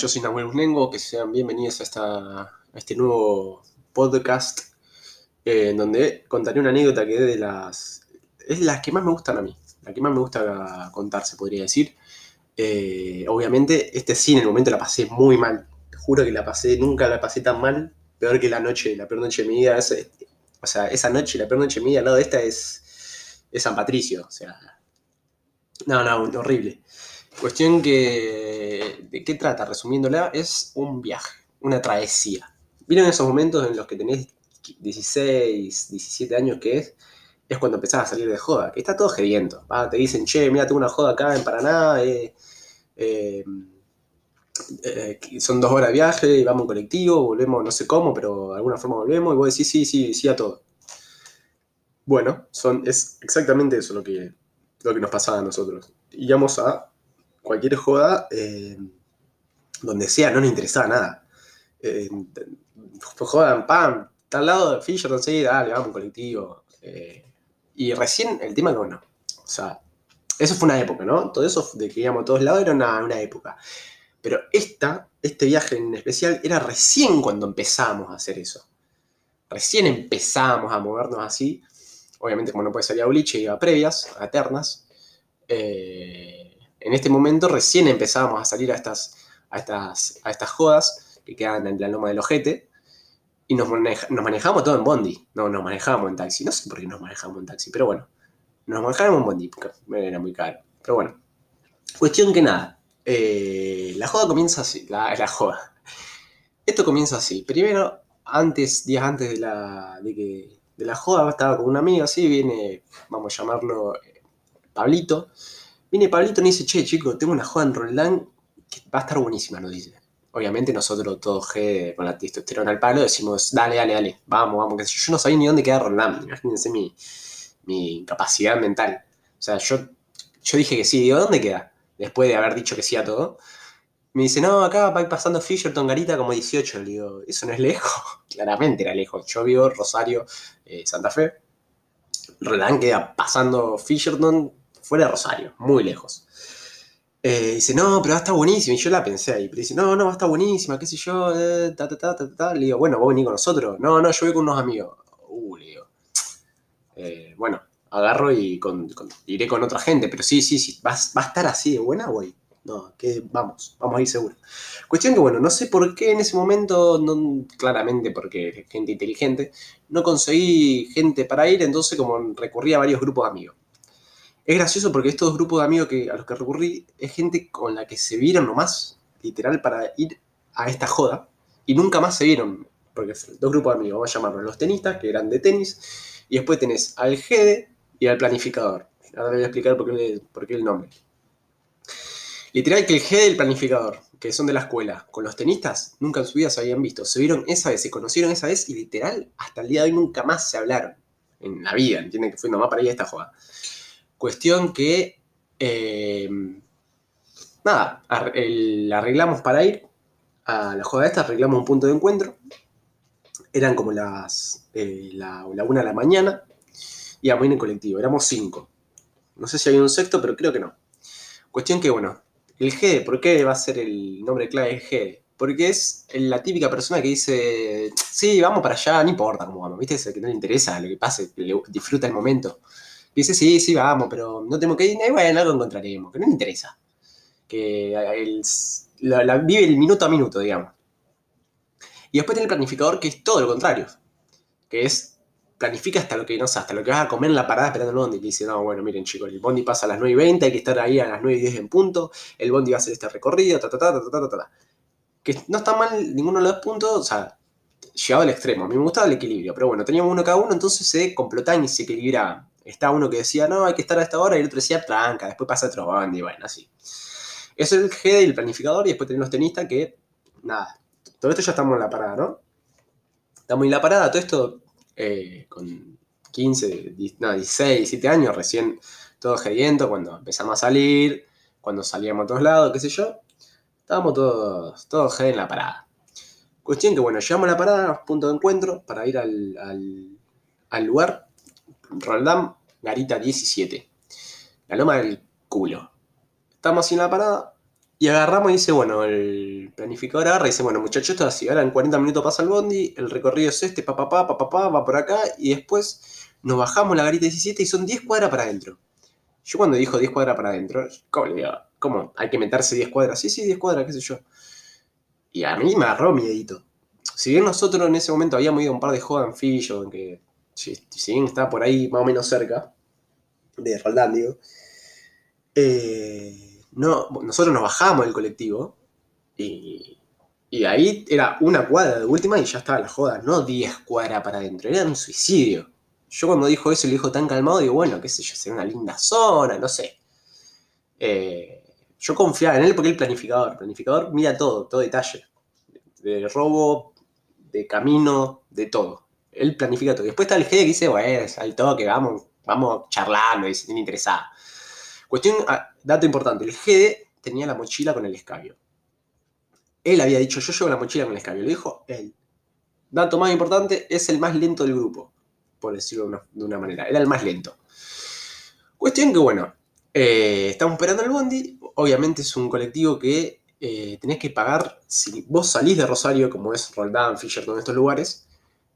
yo soy Nahuel Unengo, que sean bienvenidos a, esta, este nuevo podcast eh, en donde contaré una anécdota que es de las, es las que más me gustan a mí, la que más me gusta contar, se podría decir. Eh, obviamente, este sí, en el momento la pasé muy mal, juro que la pasé, nunca la pasé tan mal, peor que la noche, la peor noche de mi vida, o sea, esa noche, la peor noche de mi vida al lado de esta es, es San Patricio, o sea, no, no, horrible. Cuestión que. ¿De qué trata? Resumiéndola, es un viaje, una travesía. ¿Vieron esos momentos en los que tenés 16, 17 años que es? Es cuando empezás a salir de joda, que está todo gediendo. Te dicen, che, mira, tengo una joda acá en Paraná, eh, eh, eh, son dos horas de viaje y vamos en colectivo, volvemos no sé cómo, pero de alguna forma volvemos y vos decís sí, sí, sí a todo. Bueno, son, es exactamente eso lo que, lo que nos pasaba a nosotros. Íbamos a cualquier joda, eh, donde sea, no nos interesaba nada. Eh, jodan, pam, está al lado de Fisher, sí, dale, vamos, colectivo. Eh, y recién el tema que, bueno, o sea, eso fue una época, ¿no? Todo eso de que íbamos a todos lados era una, una época. Pero esta, este viaje en especial, era recién cuando empezamos a hacer eso. Recién empezamos a movernos así. Obviamente, como no puede salir a boliche, iba a previas, a eternas. Eh, en este momento recién empezábamos a salir a estas, a estas, a estas jodas que quedan en la loma del ojete y nos, nos manejamos todo en bondi, no nos manejábamos en taxi. No sé por qué nos manejamos en taxi, pero bueno, nos manejábamos en bondi porque era muy caro. Pero bueno, cuestión que nada, eh, la joda comienza así, la, la, joda. Esto comienza así. Primero, antes, días antes de la, de que, de la joda, estaba con un amigo así, viene, vamos a llamarlo eh, Pablito Viene Pablito y nos dice, che, chico, tengo una joda en Roldán que va a estar buenísima, nos dice. Obviamente nosotros todos G con la testosterona al palo decimos, dale, dale, dale, vamos, vamos, yo no sabía ni dónde queda Roldán, imagínense mi, mi capacidad mental. O sea, yo, yo dije que sí, digo, ¿dónde queda? Después de haber dicho que sí a todo. Me dice, no, acá va pasando Fisherton Garita como 18. Le digo, eso no es lejos. Claramente era lejos. Yo vivo Rosario, eh, Santa Fe. Roldán queda pasando Fisherton fuera de Rosario, muy lejos. Eh, dice, no, pero va a estar buenísima. Y yo la pensé ahí. Pero dice, no, no, va a estar buenísima, qué sé yo, eh, ta, ta, ta, ta. Le digo, bueno, vos venís con nosotros. No, no, yo voy con unos amigos. Uh, le digo. Eh, bueno, agarro y con, iré con otra gente. Pero sí, sí, sí, va, a estar así de buena. No, que vamos, vamos a ir seguro. Cuestión que, bueno, no sé por qué en ese momento, no, claramente porque gente inteligente, no conseguí gente para ir, entonces como recurrí a varios grupos de amigos. Es gracioso porque estos grupos de amigos a los que recurrí es gente con la que se vieron nomás, literal, para ir a esta joda, y nunca más se vieron. Porque dos grupos de amigos, vamos a llamarlos los tenistas, que eran de tenis, y después tenés al GEDE y al planificador. Ahora voy a explicar por qué, por qué el nombre. Literal que el GEDE y el planificador, que son de la escuela, con los tenistas, nunca en su vida se habían visto. Se vieron esa vez, se conocieron esa vez y literal, hasta el día de hoy nunca más se hablaron. En la vida, ¿entienden? Que fue nomás para ir a esta joda. Cuestión que, eh, nada, arreglamos para ir a la joda esta, arreglamos un punto de encuentro. Eran como las eh, la, una de la mañana. Íbamos en el colectivo, éramos cinco. No sé si había un sexto, pero creo que no. Cuestión que, bueno, el G, ¿por qué va a ser el nombre clave de G? Porque es la típica persona que dice, sí, vamos para allá, no importa cómo vamos, ¿viste? Es el que no le interesa lo que pase, disfruta el momento dice, sí, sí, vamos, pero no tengo que ir, y bueno, algo encontraremos, que no me interesa. Que la, vive el minuto a minuto, digamos. Y después tiene el planificador que es todo lo contrario, que es planifica hasta lo que no sé, hasta lo que vas a comer en la parada esperando el bondi. Y dice, no, bueno, miren chicos, el bondi pasa a las 9 y 20, hay que estar ahí a las 9 y 10 en punto, el bondi va a hacer este recorrido, ta, ta, ta, ta, ta, ta, ta. Que no está mal ninguno de los puntos, o sea, llegado al extremo. A mí me gustaba el equilibrio, pero bueno, teníamos uno cada uno, entonces se complotaban y se equilibraban. Está uno que decía, no, hay que estar a esta hora, y el otro decía, tranca, después pasa otro y bueno, así. Eso es el G del planificador, y después tenemos los tenistas que, nada, todo esto ya estamos en la parada, ¿no? Estamos en la parada, todo esto eh, con 15, no, 16, 17 años, recién todo gediento, cuando empezamos a salir, cuando salíamos a todos lados, qué sé yo, estábamos todos, todos G en la parada. Cuestión que, bueno, llegamos a la parada, punto de encuentro, para ir al, al, al lugar Roldán, Garita 17. La loma del culo. Estamos en la parada Y agarramos y dice, bueno, el planificador agarra y dice, bueno, muchachos, esto es así, ahora en 40 minutos pasa el bondi, el recorrido es este, papá, papá, papá, va por acá, y después nos bajamos la garita 17 y son 10 cuadras para adentro. Yo cuando dijo 10 cuadras para adentro, ¿cómo le digo? ¿Cómo? ¿Hay que meterse 10 cuadras? Sí, sí, 10 cuadras, qué sé yo. Y a mí me agarró miedito. Si bien nosotros en ese momento habíamos ido a un par de jodas en Fillo, que si, si, bien estaba por ahí más o menos cerca, de Roldán, digo, eh, no, nosotros nos bajamos del colectivo y, ahí era una cuadra de última y ya estaba la joda, no 10 cuadras para adentro, era un suicidio. Yo cuando dijo eso lo dijo tan calmado, digo, bueno, qué sé yo, sería una linda zona, no sé. Eh, yo confiaba en él porque el planificador, el planificador mira todo, todo detalle. De robo, de camino, de todo. Él planifica todo. Después está el G que dice, bueno, al toque, vamos, vamos charlando, y se tiene interesada. Cuestión, ah, dato importante, el GD tenía la mochila con el escabio. Él había dicho, yo llevo la mochila con el escabio, lo dijo él. Dato más importante, es el más lento del grupo, por decirlo de una, manera, era el más lento. Cuestión que, bueno, eh, estamos esperando el bondi, obviamente es un colectivo que eh, tenés que pagar, si vos salís de Rosario, como es Roldán, Fisher, todos estos lugares,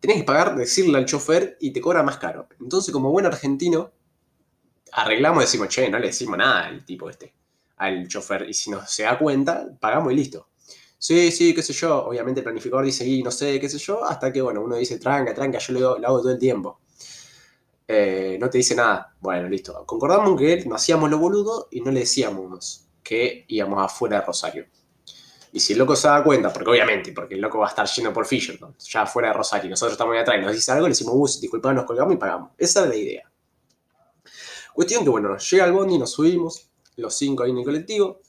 tenés que pagar, decirle al chofer y te cobra más caro. Entonces, como buen argentino, arreglamos y decimos, che, no le decimos nada al tipo este, al chofer. Y si no se da cuenta, pagamos y listo. Sí, sí, qué sé yo. Obviamente el planificador dice, y no sé, qué sé yo, hasta que, bueno, uno dice, tranca, tranca, yo lo, hago todo el tiempo. Eh, no te dice nada. Bueno, listo. Concordamos que no hacíamos lo boludo y no le decíamos que íbamos afuera de Rosario. Y si el loco se da cuenta, porque obviamente, porque el loco va a estar lleno por Fisher, ya afuera de Rosario, nosotros estamos ahí atrás y nos dice algo, le decimos, bus, disculpa, nos colgamos y pagamos. Esa es la idea. Cuestión que, bueno, llega el bondi, nos subimos, los cinco ahí en el colectivo.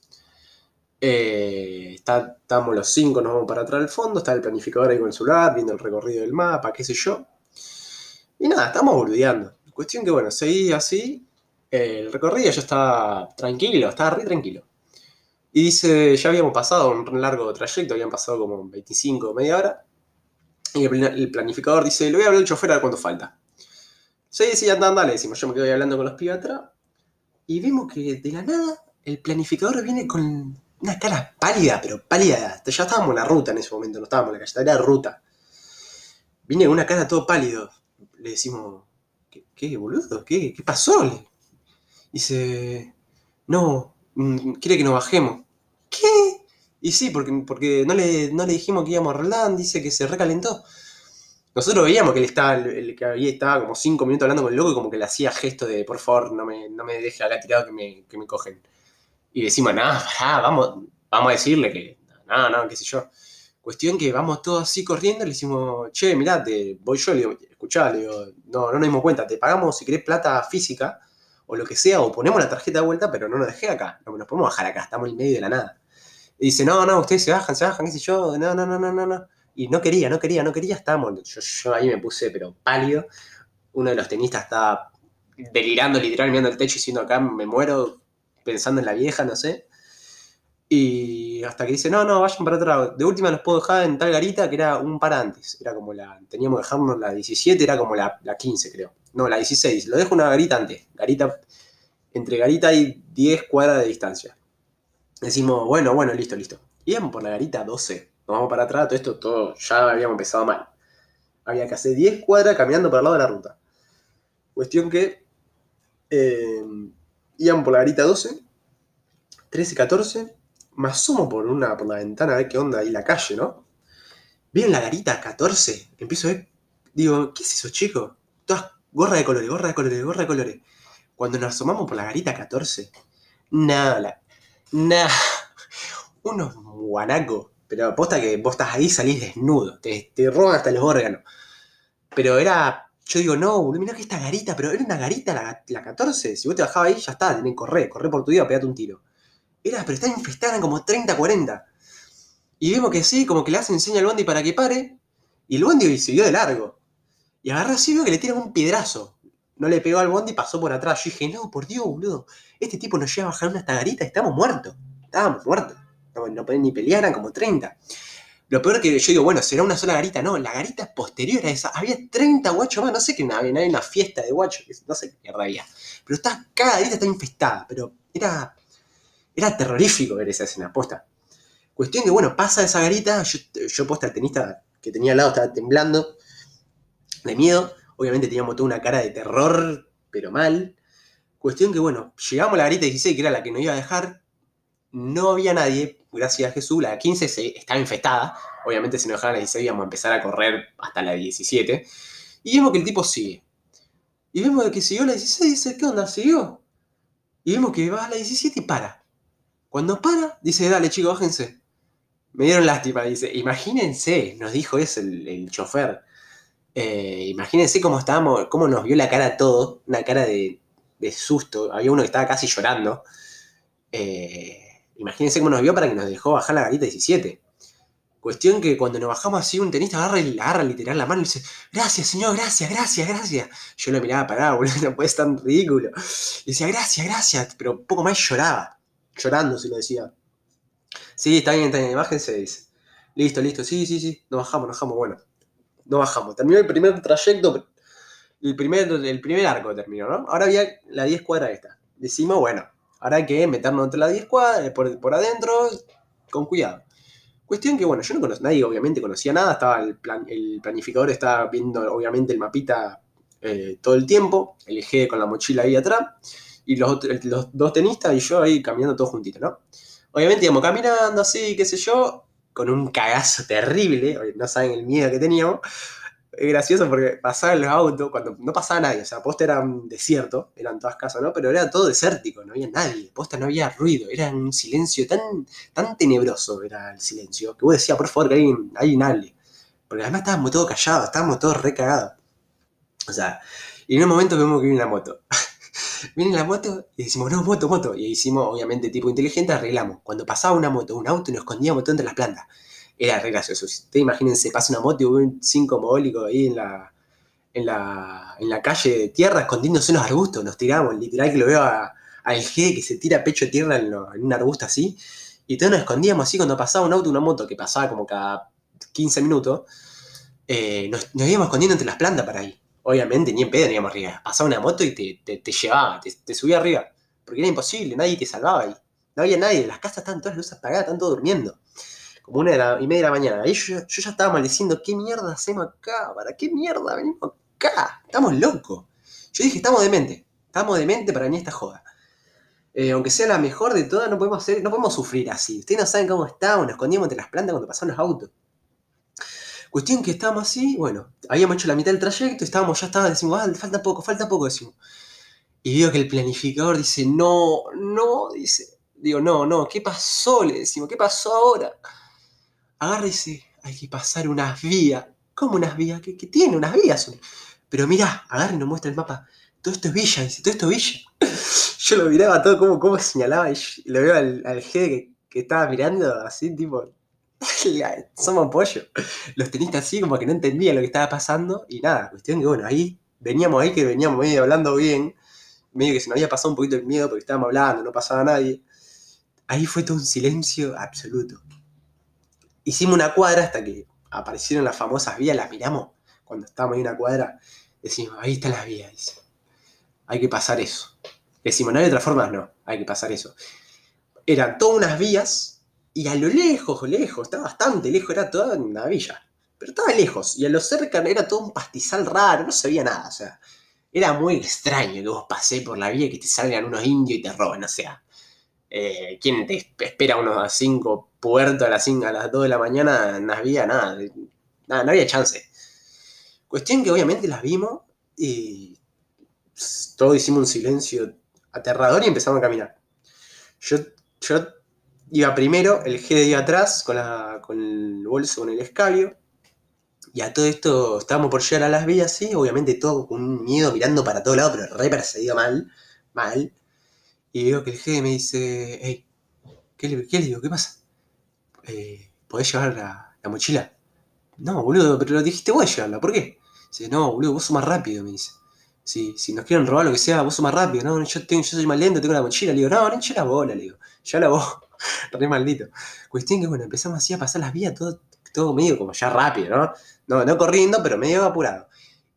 Eh, estamos los cinco, nos vamos para atrás del fondo, está el planificador ahí con el celular, viendo el recorrido del mapa, qué sé yo. Y nada, estamos boludeando. Cuestión que, bueno, seguí así, el recorrido ya estaba tranquilo, estaba re tranquilo. Y dice, ya habíamos pasado un largo trayecto, habían pasado como 25, media hora. Y el planificador dice, le voy a hablar al chofer a ver cuánto falta. Sí, sí, anda, le decimos. Yo me quedo ahí hablando con los pibes atrás. Y vimos que de la nada el planificador viene con una cara pálida, pero pálida. Ya estábamos en la ruta en ese momento, no estábamos en la calle, era ruta. Viene con una cara todo pálido. Le decimos, ¿qué, boludo? ¿Qué, qué pasó? Dice, no, mm, quiere que nos bajemos. Y sí, porque, porque no, le, no le dijimos que íbamos a Roland, dice que se recalentó. Nosotros veíamos que él estaba, el, que estaba como cinco minutos hablando con el loco y como que le hacía gesto de por favor, no me, no me deje acá tirado que me, que me cogen. Y decimos, nada, vamos, vamos a decirle que, nada, nada, qué sé yo. Cuestión que vamos todos así corriendo, le decimos, che, mirá, te, voy yo, le digo, escuchá, le digo, no, no nos dimos cuenta, te pagamos si querés plata física o lo que sea, o ponemos la tarjeta de vuelta, pero no nos dejé acá, no nos podemos bajar acá, estamos en medio de la nada. Y dice, no, no, ustedes se bajan, se bajan, qué sé yo, no, no, no, no, no, no. Y no quería, no quería, no quería, estábamos. Yo, ahí me puse, pero pálido. Uno de los tenistas estaba delirando, literal, mirando el techo y diciendo acá me muero, pensando en la vieja, no sé. Y hasta que dice, no, no, vayan para atrás. De última los puedo dejar en tal garita que era un par antes. Era como la. Teníamos que dejarnos la 17, era como la, la 15, creo. No, la 16. Lo dejo una garita antes. Garita. Entre garita y 10 cuadras de distancia. Decimos, bueno, bueno, listo, listo. Íbamos por la garita 12 nos vamos para atrás, todo esto todo ya habíamos empezado mal. Había que hacer 10 cuadras caminando por el lado de la ruta. Cuestión que eh, íbamos por la garita 12, 13, 14, me asomo por, una, por la ventana a ver qué onda ahí la calle, ¿no? Veo la garita 14, empiezo a ver, digo, ¿qué es eso, chico? Todas gorra de colores, gorra de colores, gorra de colores. Cuando nos asomamos por la garita 14, nada, nada, unos guanacos pero aposta que vos estás ahí, salís desnudo, te, te roban hasta los órganos. Pero era, yo digo, no, boludo, mirá que esta garita, pero era una garita la, la 14. Si vos te bajabas ahí, ya está, tenés que correr, correr por tu vida, pegate un tiro. Era, pero está infestada, como 30, 40. Y vemos que sí, como que le hacen señal al bondi para que pare. Y el bondi siguió de largo. Y agarró así, veo que le tiran un piedrazo. No le pegó al bondi y pasó por atrás. Yo dije, no, por Dios, boludo. Este tipo nos lleva a bajar una esta garita, estamos muertos. Estábamos muertos no, no ni pelear, eran como 30. Lo peor que yo digo, bueno, será una sola garita. No, la garita posterior a esa. Había 30 guachos más. No sé qué había, había una fiesta de guachos. No sé qué mierda había. Pero está, cada garita está infestada. Pero era. Era terrorífico ver esa escena, posta. Cuestión que, bueno, pasa esa garita, yo, yo posta, el tenista que tenía al lado estaba temblando de miedo. Obviamente teníamos toda una cara de terror, pero mal. Cuestión que, bueno, llegamos a la garita 16, que era la que nos iba a dejar. No había nadie, gracias a Jesús. La 15 se, estaba infestada. Obviamente, si nos dejaban la 16, íbamos a empezar a correr hasta la 17. Y vemos que el tipo sigue. Y vemos que siguió la 16 y dice, ¿qué onda? ¿Siguió? Y vemos que va a la 17 y para. Cuando para, dice, dale chicos, bájense. Me dieron lástima, dice, imagínense, nos dijo eso el, el chofer. Eh, imagínense cómo estábamos, cómo nos vio la cara todo, una cara de, susto. Había uno que estaba casi llorando. Eh, imagínense cómo nos vio para que nos dejó bajar la garita 17. Cuestión que cuando nos bajamos así, un tenista agarra, agarra literal la mano y dice, gracias, señor, gracias, gracias, gracias. Yo lo miraba parado, boludo, no puede ser tan ridículo. Y decía, gracias, gracias, pero poco más lloraba. Llorando, se lo decía. Sí, está bien, está bien, bájense, dice. Listo, listo, sí, sí, sí, nos bajamos, nos bajamos, bueno. No bajamos. Terminó el primer trayecto, el primer, el primer arco terminó, ¿no? Ahora había la 10 cuadras esta. Decimos, bueno, ahora hay que meternos entre las 10 cuadras, por, por adentro, con cuidado. Cuestión que, bueno, yo no conocía, nadie obviamente conocía nada, estaba el, plan, el planificador estaba viendo obviamente el mapita eh, todo el tiempo, el eje con la mochila ahí atrás, y los, los, dos tenistas y yo ahí caminando todos juntitos, ¿no? Obviamente íbamos caminando así, qué sé yo, con un cagazo terrible, no saben el miedo que teníamos, es gracioso porque pasaban los autos, cuando no pasaba nadie, o sea, posta era desierto, eran todas casas, ¿no? Pero era todo desértico, no había nadie, posta no había ruido, era un silencio tan, tan tenebroso, era el silencio, que vos decías, por favor, que hay, hay nadie. Porque además estábamos todos callados, estábamos todos recagados. O sea, y en un momento vemos que viene una moto. Viene la moto y decimos, no, moto, moto. Y hicimos, obviamente, tipo inteligente, arreglamos. Cuando pasaba una moto, un auto, nos escondíamos todo entre las plantas era re gracioso. Ustedes imagínense, pasa una moto y un cinco mogólicos ahí en la, en la, en la calle de tierra escondiéndose en los arbustos, nos tiramos, literal que lo veo al G que se tira pecho de tierra en, un arbusto así, y todos nos escondíamos así cuando pasaba un auto, una moto que pasaba como cada 15 minutos, eh, nos, nos, íbamos escondiendo entre las plantas para ahí. Obviamente, ni en pedo íbamos arriba. Pasaba una moto y te, te, llevaba, te, subía arriba. Porque era imposible, nadie te salvaba ahí. No había nadie, las casas estaban todas las luces apagadas, estaban todos durmiendo como una de la, y media de la mañana. Ahí yo, yo, ya estaba maldiciendo, ¿qué mierda hacemos acá? ¿Para qué mierda venimos acá? Estamos locos. Yo dije, estamos demente. Estamos demente para venir esta joda. Eh, aunque sea la mejor de todas, no podemos, hacer, no podemos sufrir así. Ustedes no saben cómo estábamos, nos escondíamos entre las plantas cuando pasaban los autos. Cuestión que estábamos así, bueno, habíamos hecho la mitad del trayecto, estábamos, ya estaba, decimos, falta poco, falta poco, decimos. Y veo que el planificador dice, no, no, dice, digo, no, no, ¿qué pasó? Le decimos, ¿qué pasó ahora? agarra y dice, hay que pasar unas vías. ¿Cómo unas vías? ¿Qué, tiene? Unas vías. Pero mirá, agarra y nos muestra el mapa. Todo esto es villa, dice, todo esto es villa. Yo lo miraba todo como, como señalaba y lo veo al, al G que, que, estaba mirando así, tipo, somos pollo. Los tenistas así como que no entendían lo que estaba pasando y nada, cuestión que bueno, ahí veníamos ahí que veníamos medio hablando bien, medio que se nos había pasado un poquito el miedo porque estábamos hablando, no pasaba nadie. Ahí fue todo un silencio absoluto hicimos una cuadra hasta que aparecieron las famosas vías, las miramos cuando estábamos en una cuadra, decimos, ahí están las vías, hay que pasar eso. Decimos, no hay otra forma, no, hay que pasar eso. Eran todas unas vías y a lo lejos, lejos, estaba bastante lejos, era toda una villa, pero estaba lejos y a lo cerca era todo un pastizal raro, no se veía nada, o sea, era muy extraño que vos pasé por la vía y que te salgan unos indios y te roban, o sea, eh, ¿quién te espera unos 5 puertos a las, 5, a las 2 de la mañana? No había nada, nada, no había chance. Cuestión que obviamente las vimos y todos hicimos un silencio aterrador y empezamos a caminar. Yo, yo iba primero, el G iba atrás con, la, con el bolso, con el escabio. Y a todo esto estábamos por llegar a las vías, sí, obviamente todo con un miedo mirando para todo lado, pero re perseguido mal, mal. Y veo que el jefe me dice, hey, ¿qué le, qué le digo? ¿Qué pasa? Eh, ¿Podés llevar la, la, mochila? No, boludo, pero lo dijiste vos llevarla, ¿por qué? Dice, no, boludo, vos sos más rápido, me dice. Si, si nos quieren robar lo que sea, vos sos más rápido. No, yo, tengo, yo soy más lento, tengo la mochila. Le digo, no, no, la bola, le digo. Ya la vos. Re maldito. Cuestión que, bueno, empezamos así a pasar las vías, todo, todo medio como ya rápido, ¿no? ¿no? No corriendo, pero medio apurado.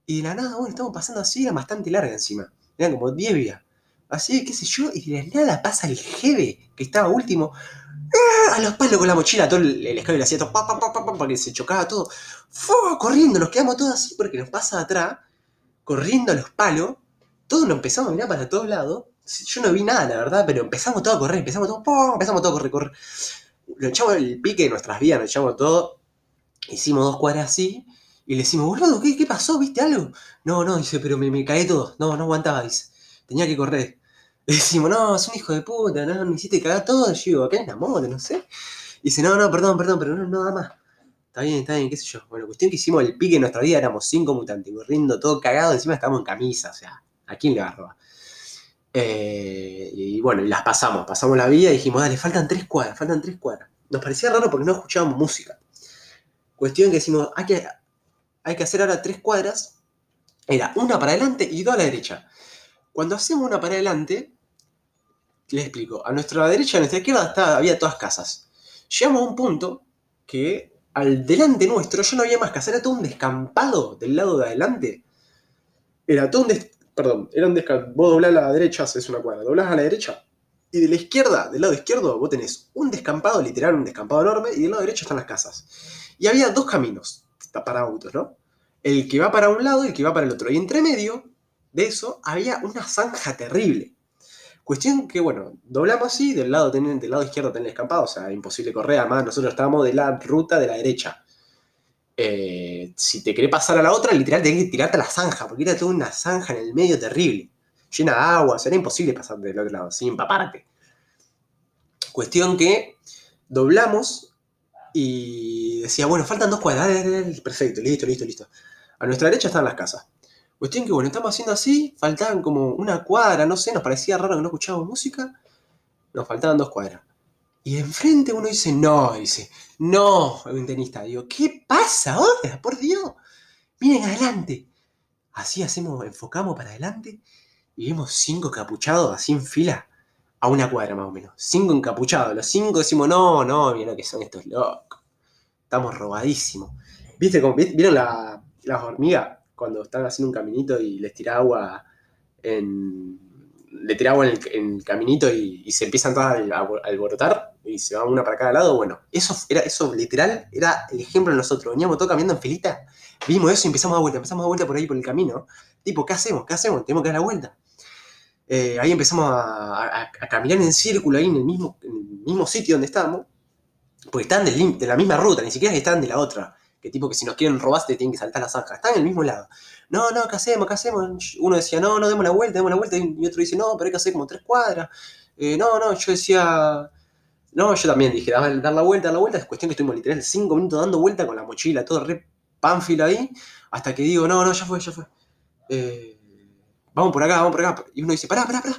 Y de la nada, bueno, estamos pasando así, era bastante larga encima. Eran como 10 vías. así, qué sé yo, y de la nada pasa el jeve, que estaba último, ¡ah! a los palos con la mochila, todo el, el escabio le hacía todo, pa, pa, pa, pa, pa, para que se chocaba todo, corriendo, nos quedamos todos así porque nos pasa atrás, corriendo a los palos, todos nos empezamos a mirar para todos lados, yo no vi nada, la verdad, pero empezamos todo a correr, empezamos todo, ¡pum! empezamos todo a correr, correr. Lo echamos el pique de nuestras vidas, lo echamos todo, hicimos dos cuadras así, y le decimos, boludo, ¿qué, pasó? ¿Viste algo? No, no, dice, pero me, me caí todo, no, no aguantaba, dice, tenía que correr. Le decimos, no, es un hijo de puta, no, me hiciste cagar todo. Yo digo, acá en la moto, no sé. Y dice, no, no, perdón, perdón, pero no, no, nada más. Está bien, está bien, qué sé yo. Bueno, cuestión que hicimos el pique en nuestra vida, éramos cinco mutantes, corriendo todo cagado, encima estábamos en camisa, o sea, ¿a quién le va a robar? Eh, y bueno, las pasamos, pasamos la vía y dijimos, dale, faltan tres cuadras, faltan tres cuadras. Nos parecía raro porque no escuchábamos música. Cuestión que decimos, hay que, hay que hacer ahora tres cuadras. Era una para adelante y dos a la derecha. Cuando hacemos una para adelante, les explico, a nuestra derecha a nuestra izquierda estaba, había todas casas. Llegamos a un punto que al delante nuestro ya no había más casas, era todo un descampado del lado de adelante. Era todo un des- perdón, era un descampado. Vos doblás a la derecha, haces una cuadra, doblás a la derecha. Y de la izquierda, del lado izquierdo, vos tenés un descampado, literal, un descampado enorme, y del lado derecho están las casas. Y había dos caminos para autos, ¿no? El que va para un lado y el que va para el otro. Y entre medio de eso había una zanja terrible. Cuestión que, bueno, doblamos así, del lado, del lado izquierdo tenés descampado, o sea, imposible correr, además nosotros estábamos de la ruta de la derecha. Eh, si te querés pasar a la otra, literal tenés que tirarte a la zanja, porque era toda una zanja en el medio terrible, llena de agua, o sea, era imposible pasar del otro lado, sin empaparte. Cuestión que doblamos y decía, bueno, faltan dos cuadras, perfecto, listo, listo, listo. A nuestra derecha están las casas. Cuestión que, bueno, estamos haciendo así, faltaban como una cuadra, no sé, nos parecía raro que no escuchábamos música, nos faltaban dos cuadras. Y enfrente uno dice, no, dice, no, un tenista. Digo, ¿qué pasa ahora? Por Dios. Miren adelante. Así hacemos, enfocamos para adelante y vimos cinco capuchados así en fila a una cuadra más o menos. Cinco encapuchados. Los cinco decimos, no, no, mira lo que son estos locos. Estamos robadísimos. ¿Viste cómo, vi- ¿Vieron la- las hormigas cuando están haciendo un caminito y les tira agua en. Le tira agua en el, en caminito y, y se empiezan todas a alborotar y se va una para cada lado? Bueno, eso era, eso literal era el ejemplo de nosotros. Veníamos todos caminando en filita, vimos eso y empezamos a vuelta, empezamos a vuelta por ahí por el camino. Tipo, ¿qué hacemos? ¿Qué hacemos? Tenemos que dar la vuelta. Eh, ahí empezamos a, caminar en círculo ahí en el mismo, mismo sitio donde estábamos, porque están de la misma ruta, ni siquiera están de la otra. Que tipo que si nos quieren robar te tienen que saltar la zanja. Están en el mismo lado. No, no, ¿qué hacemos? ¿Qué hacemos? Uno decía, no, no, demos la vuelta, demos la vuelta. Y otro dice, no, pero hay que hacer como tres cuadras. Eh, no, no, yo decía. No, yo también dije, dar, la vuelta, dar la vuelta. Es cuestión que estuvimos literal cinco minutos dando vuelta con la mochila, todo re pánfilo ahí. Hasta que digo, no, no, ya fue, ya fue. Eh, vamos por acá, vamos por acá. Y uno dice, pará, pará, pará.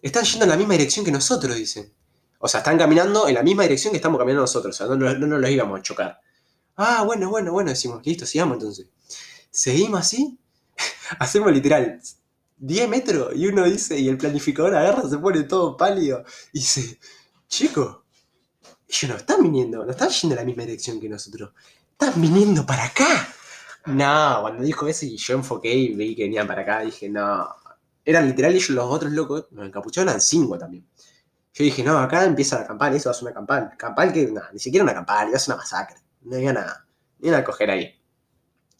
Están yendo en la misma dirección que nosotros, dicen. O sea, están caminando en la misma dirección que estamos caminando nosotros. O sea, no, no, no nos los íbamos a chocar. Ah, bueno, bueno, bueno, decimos, listo, sigamos entonces. Seguimos así, hacemos literal 10 metros y uno dice, y el planificador agarra, se pone todo pálido y dice, chico, ellos no están viniendo, no están yendo en la misma dirección que nosotros, están viniendo para acá. No, cuando dijo eso y yo enfoqué y vi que venían para acá, dije, no. Eran literal ellos los otros locos, los encapuchados eran cinco también. Yo dije, no, acá empieza la campana, eso va a ser una campana. Campal que, ni siquiera una campana, iba a ser una masacre. No había nada, ni a coger ahí.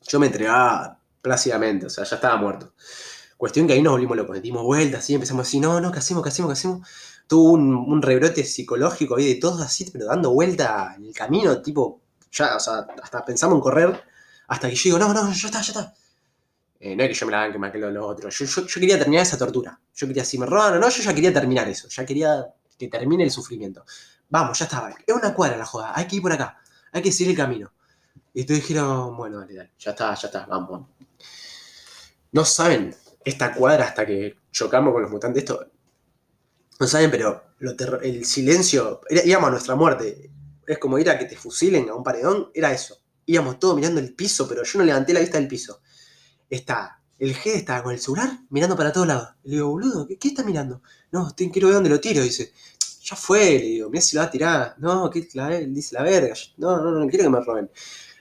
Yo me entregaba plácidamente, o sea, ya estaba muerto. Cuestión que ahí nos volvimos locos, dimos vueltas, así, empezamos así, no, no, ¿qué hacemos, qué hacemos, qué hacemos? Tuvo un, rebrote psicológico ahí de todos así, pero dando vuelta en el camino, tipo, ya, o sea, hasta pensamos en correr, hasta que yo digo, no, no, ya está, ya está. Eh, no es que yo me la hagan que más que los, otros. Yo, yo, quería terminar esa tortura. Yo quería, si me roban o no, yo ya quería terminar eso. Ya quería que termine el sufrimiento. Vamos, ya está. Es una cuadra la joda. Hay que ir por acá. Hay que seguir el camino. Y todos dijeron, bueno, dale, dale. Ya está, ya está. Vamos, vamos. No saben esta cuadra hasta que chocamos con los mutantes. Esto. No saben, pero lo el silencio. Íbamos a nuestra muerte. Es como ir a que te fusilen a un paredón. Era eso. Íbamos todos mirando el piso, pero yo no levanté la vista del piso está, el G estaba con el celular mirando para todos lados. Le digo, boludo, ¿qué, qué está mirando? No, quiero ver dónde lo tiro. Dice, ya fue, le digo, mirá si lo va a tirar. No, que la, él dice la verga. No, no, no, no quiero que me roben.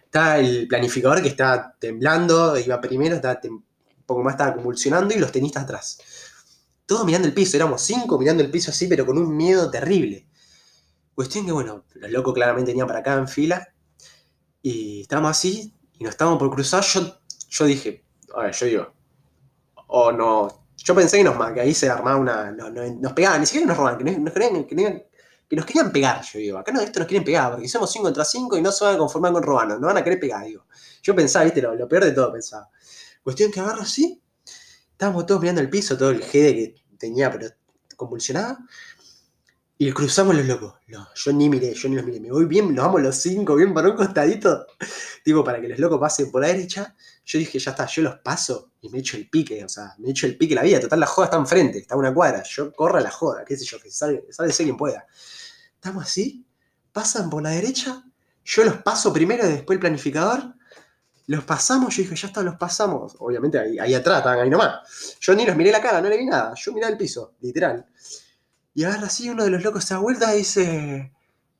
Está el planificador que está temblando, iba primero, tem- un poco más estaba convulsionando y los tenistas atrás. Todos mirando el piso, éramos cinco mirando el piso así, pero con un miedo terrible. Cuestión que, bueno, los locos claramente venían para acá en fila, y estábamos así, y nos estábamos por cruzar, yo, yo dije, a ver, yo digo, o no, yo pensé que, nos, que ahí se armaba una, nos pegaban, ni siquiera nos robaban, que nos, querían, que, nos querían pegar, yo digo, acá no, esto nos quieren pegar, porque somos 5 contra 5 y no se van a conformar con robarnos, no van a querer pegar, digo. Yo pensaba, viste, lo, lo peor de todo pensaba. Cuestión que agarro así, estábamos todos mirando el piso, todo el GD que tenía, pero convulsionado. Y cruzamos los locos. No, yo ni miré, yo ni los miré. Me voy bien, nos vamos los cinco, bien para un costadito. Tipo, para que los locos pasen por la derecha. Yo dije, ya está, yo los paso y me echo el pique. O sea, me echo el pique la vida. Total, la joda está enfrente, está una cuadra. Yo corro a la joda, qué sé yo, que sale, sale quien pueda. Estamos así, pasan por la derecha. Yo los paso primero, después el planificador. Los pasamos, yo dije, ya está, los pasamos. Obviamente ahí, ahí atrás, estaban ahí nomás. Yo ni los miré la cara, no le vi nada. Yo miré el piso, literal. Y agarra así, uno de los locos se da vuelta y dice,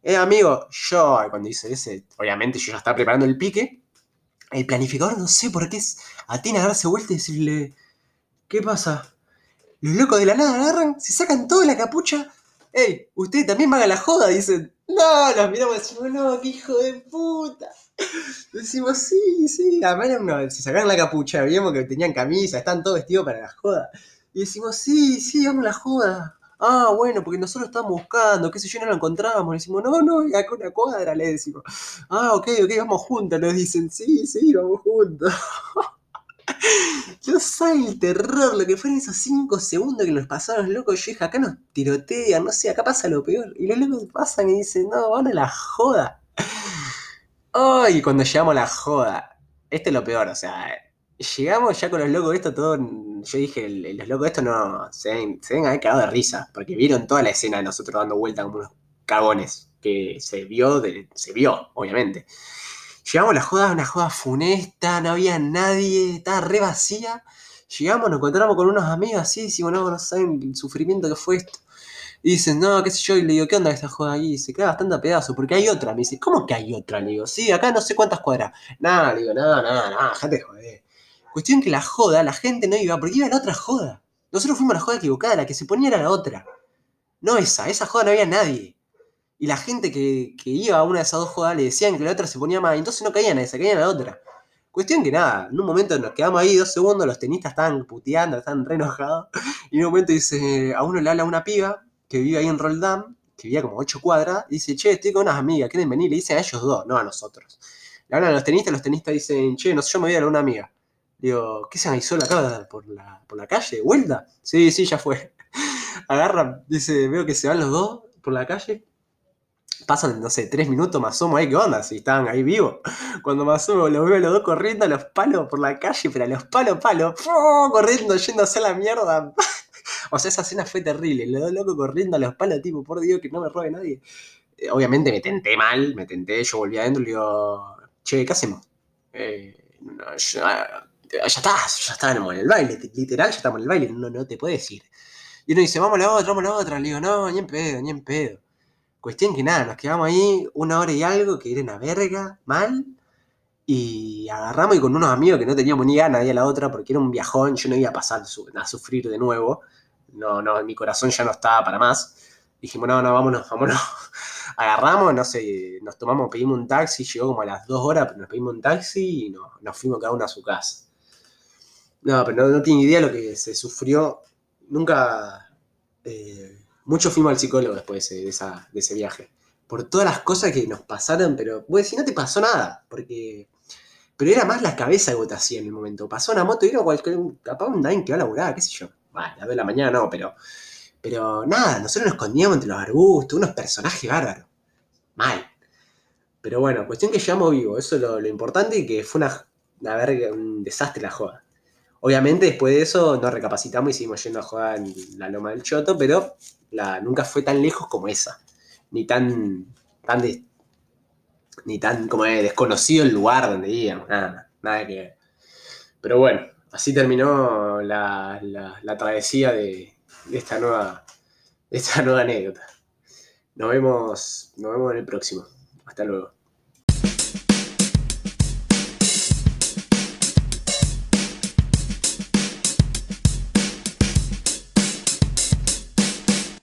eh, amigo, yo, cuando dice ese, obviamente yo ya estaba preparando el pique. El planificador, no sé por qué, a ti darse vuelta y decirle, ¿qué pasa? Los locos de la nada agarran, se sacan toda la capucha. ¡Ey! ¿Usted también van a la joda? Dicen, no, los miramos y decimos, no, qué hijo de puta. Decimos, sí, sí. Además, no, se sacaron la capucha, vimos que tenían camisa, están todos vestidos para la joda. Y decimos, sí, sí, vamos a la joda. Ah, bueno, porque nosotros estamos buscando, qué sé yo, no lo encontramos. Le decimos, no, no, acá una cuadra, le decimos. Ah, ok, ok, vamos juntos. Nos dicen, sí, sí, vamos juntos. Yo soy el terror, lo que fueron esos cinco segundos que nos pasaron los locos. Yo dije, acá nos tirotean, no sé, acá pasa lo peor. Y los locos pasan y dicen, no, van a la joda. Ay, cuando llegamos a la joda, este es lo peor, o sea, llegamos ya con los locos esto, todo. Yo dije, los locos esto no. Se ven, se ven haber cagado de risa. Porque vieron toda la escena de nosotros dando vuelta como unos cagones. Que se vio, se vio, obviamente. Llegamos a la joda, una joda funesta, no había nadie, estaba re vacía. Llegamos, nos encontramos con unos amigos así, decimos, no, no saben el sufrimiento que fue esto. Y dicen, no, qué sé yo, y le digo, ¿qué onda esta joda ahí? Y se queda bastante a pedazo, porque hay otra. Me dice, ¿cómo que hay otra? Le digo, sí, acá no sé cuántas cuadras. Nada, le digo, nada, nada, nada, gente joder. Cuestión que la joda, la gente no iba, porque iba a la otra joda. Nosotros fuimos a la joda equivocada, la que se ponía era la otra. No esa, esa joda no había nadie. Y la gente que, iba a una de esas dos jodas le decían que la otra se ponía más, entonces no caían a esa, caían a la otra. Cuestión que nada, en un momento nos quedamos ahí dos segundos, los tenistas estaban puteando, estaban re enojados. Y en un momento dice, a uno le habla una piba que vive ahí en Roldán, que vivía como ocho cuadras, dice, che, estoy con unas amigas, ¿quieren venir? Le dicen a ellos dos, no a nosotros. Le hablan a los tenistas, los tenistas dicen, che, no sé, yo me voy a dar una amiga. Digo, ¿qué se avisó acá por la, por la calle? ¿Vuelta? Sí, sí, ya fue. Agarra, dice, veo que se van los dos por la calle. Pasan, no sé, tres minutos más somos ahí, ¿qué onda? Si estaban ahí vivos. Cuando más sumo, los veo los dos corriendo a los palos por la calle, pero a los palos, palos, corriendo, yéndose a la mierda. o sea, esa escena fue terrible. Los dos locos corriendo a los palos, tipo, por Dios, que no me robe nadie. Eh, obviamente me tenté mal, me tenté, yo volví adentro y le digo, che, ¿qué hacemos? Eh, no, ya está, ya estamos en el baile, literal, ya estamos en el baile, no, no te puede decir. Y uno dice, vamos a la otra, vamos a la otra. Le digo, no, ni en pedo, ni en pedo. Cuestión que nada, nos quedamos ahí una hora y algo, que era una verga, mal. Y agarramos y con unos amigos que no teníamos ni ganas de a la otra, porque era un viajón, yo no iba a pasar a sufrir de nuevo. No, no, mi corazón ya no estaba para más. Dijimos, no, no, vámonos, vámonos. Agarramos, no sé, nos tomamos, pedimos un taxi, llegó como a las dos horas, pero nos pedimos un taxi y nos, nos fuimos cada uno a su casa. No, pero no, tiene idea de lo que se sufrió. Nunca. Eh, mucho fuimos al psicólogo después de, ese viaje. Por todas las cosas que nos pasaron, pero, pues si no te pasó nada, porque. Pero era más la cabeza te hacía en el momento. Pasó una moto y era cualquier. Capaz un Dine que va a laburar, qué sé yo. Bueno, a de la mañana no, pero. Pero nada, nosotros nos escondíamos entre los arbustos, unos personajes bárbaros. Mal. Pero bueno, cuestión que llegamos vivos, eso es lo, importante y que fue una, una verga, un desastre la joda. Obviamente después de eso nos recapacitamos y seguimos yendo a jugar en la Loma del Choto, pero la, nunca fue tan lejos como esa. Ni tan, tan ni tan como desconocido el lugar donde íbamos, nada, nada que Pero bueno, así terminó la, travesía de, esta nueva, de esta nueva anécdota. Nos vemos, nos vemos en el próximo. Hasta luego.